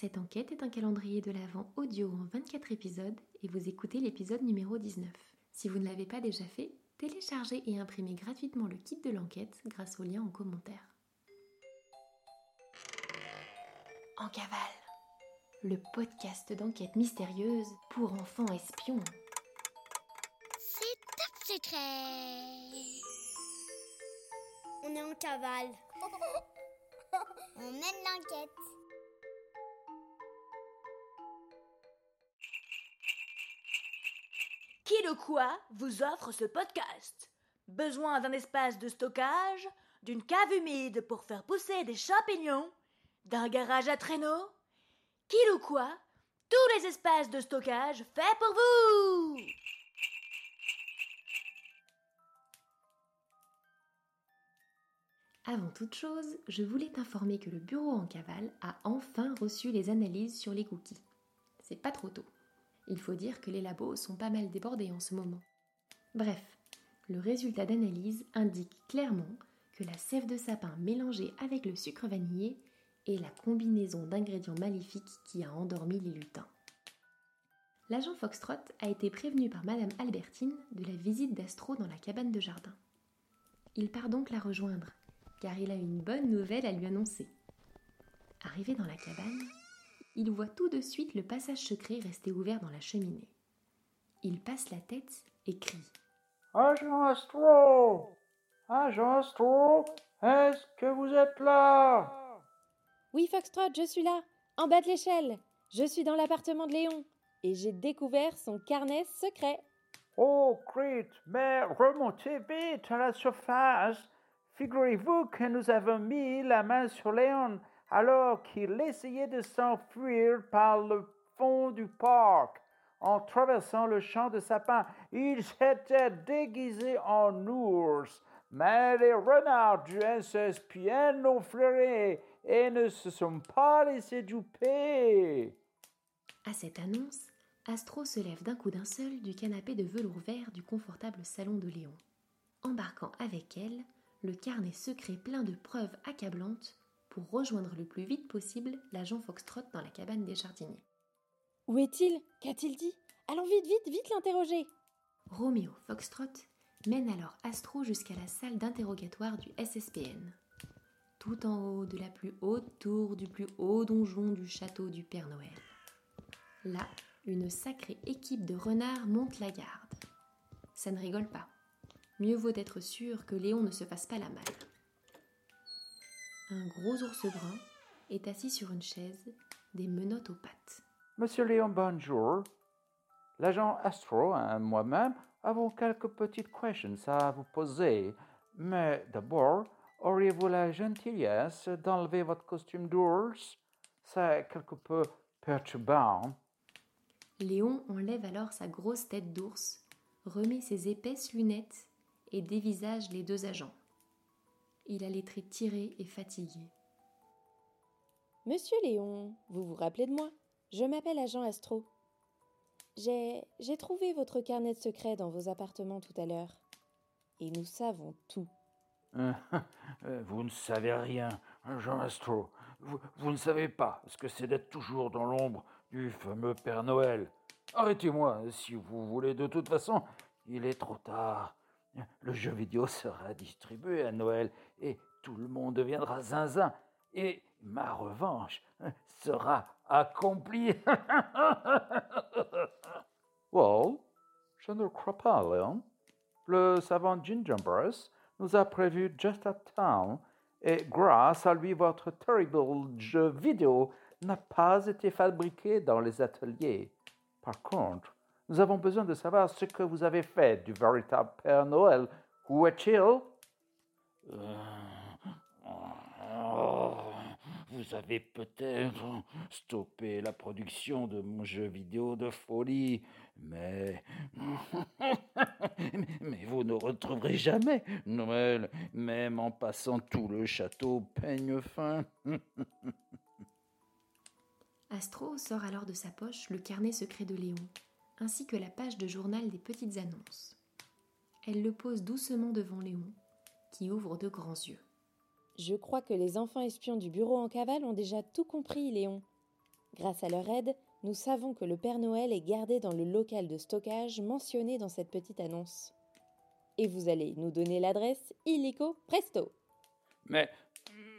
Cette enquête est un calendrier de l'Avent audio en 24 épisodes et vous écoutez l'épisode numéro 19. Si vous ne l'avez pas déjà fait, téléchargez et imprimez gratuitement le kit de l'enquête grâce au lien en commentaire. En cavale, le podcast d'enquête mystérieuse pour enfants espions. C'est top secret. On est en cavale. On mène l'enquête. Quoi vous offre ce podcast Besoin d'un espace de stockage D'une cave humide pour faire pousser des champignons D'un garage à traîneau Qui ou quoi Tous les espaces de stockage faits pour vous Avant toute chose, je voulais t'informer que le bureau en cavale a enfin reçu les analyses sur les cookies. C'est pas trop tôt. Il faut dire que les labos sont pas mal débordés en ce moment. Bref, le résultat d'analyse indique clairement que la sève de sapin mélangée avec le sucre vanillé est la combinaison d'ingrédients maléfiques qui a endormi les lutins. L'agent Foxtrot a été prévenu par Madame Albertine de la visite d'Astro dans la cabane de jardin. Il part donc la rejoindre, car il a une bonne nouvelle à lui annoncer. Arrivé dans la cabane, il voit tout de suite le passage secret resté ouvert dans la cheminée. Il passe la tête et crie. Agent Astro Agent Astro Est-ce que vous êtes là? Oui, Foxtrot, je suis là, en bas de l'échelle. Je suis dans l'appartement de Léon et j'ai découvert son carnet secret. Oh, Crit, mais remontez vite à la surface. Figurez-vous que nous avons mis la main sur Léon alors qu'il essayait de s'enfuir par le fond du parc. En traversant le champ de sapin, il s'était déguisé en ours. Mais les renards du SSPN l'ont flairé et ne se sont pas laissés duper. À cette annonce, Astro se lève d'un coup d'un seul du canapé de velours vert du confortable salon de Léon, embarquant avec elle le carnet secret plein de preuves accablantes pour rejoindre le plus vite possible l'agent Foxtrot dans la cabane des jardiniers. Où est-il? Qu'a-t-il dit? Allons vite, vite, vite l'interroger. Roméo Foxtrot mène alors Astro jusqu'à la salle d'interrogatoire du SSPN. Tout en haut de la plus haute tour du plus haut donjon du château du Père Noël. Là, une sacrée équipe de renards monte la garde. Ça ne rigole pas. Mieux vaut être sûr que Léon ne se fasse pas la malle. Un gros ours brun est assis sur une chaise, des menottes aux pattes. Monsieur Léon, bonjour. L'agent Astro et moi-même avons quelques petites questions à vous poser. Mais d'abord, auriez-vous la gentillesse d'enlever votre costume d'ours? C'est quelque peu perturbant. Léon enlève alors sa grosse tête d'ours, remet ses épaisses lunettes et dévisage les deux agents. Il a les traits tirés et fatigués. Monsieur Léon, vous vous rappelez de moi? Je m'appelle agent Astro. J'ai j'ai trouvé votre carnet de secret dans vos appartements tout à l'heure. Et nous savons tout. Euh, Vous ne savez rien, Jean Astro. Vous, vous ne savez pas ce que c'est d'être toujours dans l'ombre du fameux Père Noël. Arrêtez-moi si vous voulez. De toute façon, il est trop tard. Le jeu vidéo sera distribué à Noël et tout le monde deviendra zinzin. Et ma revanche sera accomplie. well, je ne crois pas, Léon. Le savant Gingerbread nous a prévu just à temps, et grâce à lui, votre terrible jeu vidéo n'a pas été fabriqué dans les ateliers. Par contre, nous avons besoin de savoir ce que vous avez fait du véritable Père Noël. Où est-il Vous avez peut-être stoppé la production de mon jeu vidéo de folie, mais... mais vous ne retrouverez jamais Noël, même en passant tout le château peigne fin. Astro sort alors de sa poche le carnet secret de Léon, ainsi que la page de journal des petites annonces. Elle le pose doucement devant Léon, qui ouvre de grands yeux. Je crois que les enfants espions du bureau en cavale ont déjà tout compris, Léon. Grâce à leur aide, nous savons que le Père Noël est gardé dans le local de stockage mentionné dans cette petite annonce. Et vous allez nous donner l'adresse illico presto. Mais,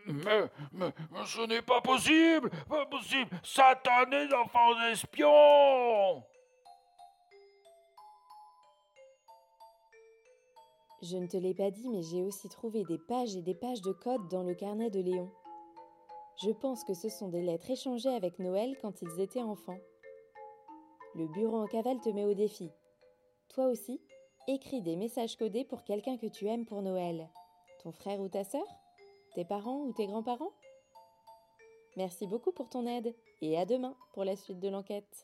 mais, mais, ce n'est pas possible, pas possible, satanés enfants espions Je ne te l'ai pas dit, mais j'ai aussi trouvé des pages et des pages de code dans le carnet de Léon. Je pense que ce sont des lettres échangées avec Noël quand ils étaient enfants. Le bureau en cavale te met au défi. Toi aussi, écris des messages codés pour quelqu'un que tu aimes pour Noël. Ton frère ou ta sœur? Tes parents ou tes grands-parents? Merci beaucoup pour ton aide et à demain pour la suite de l'enquête.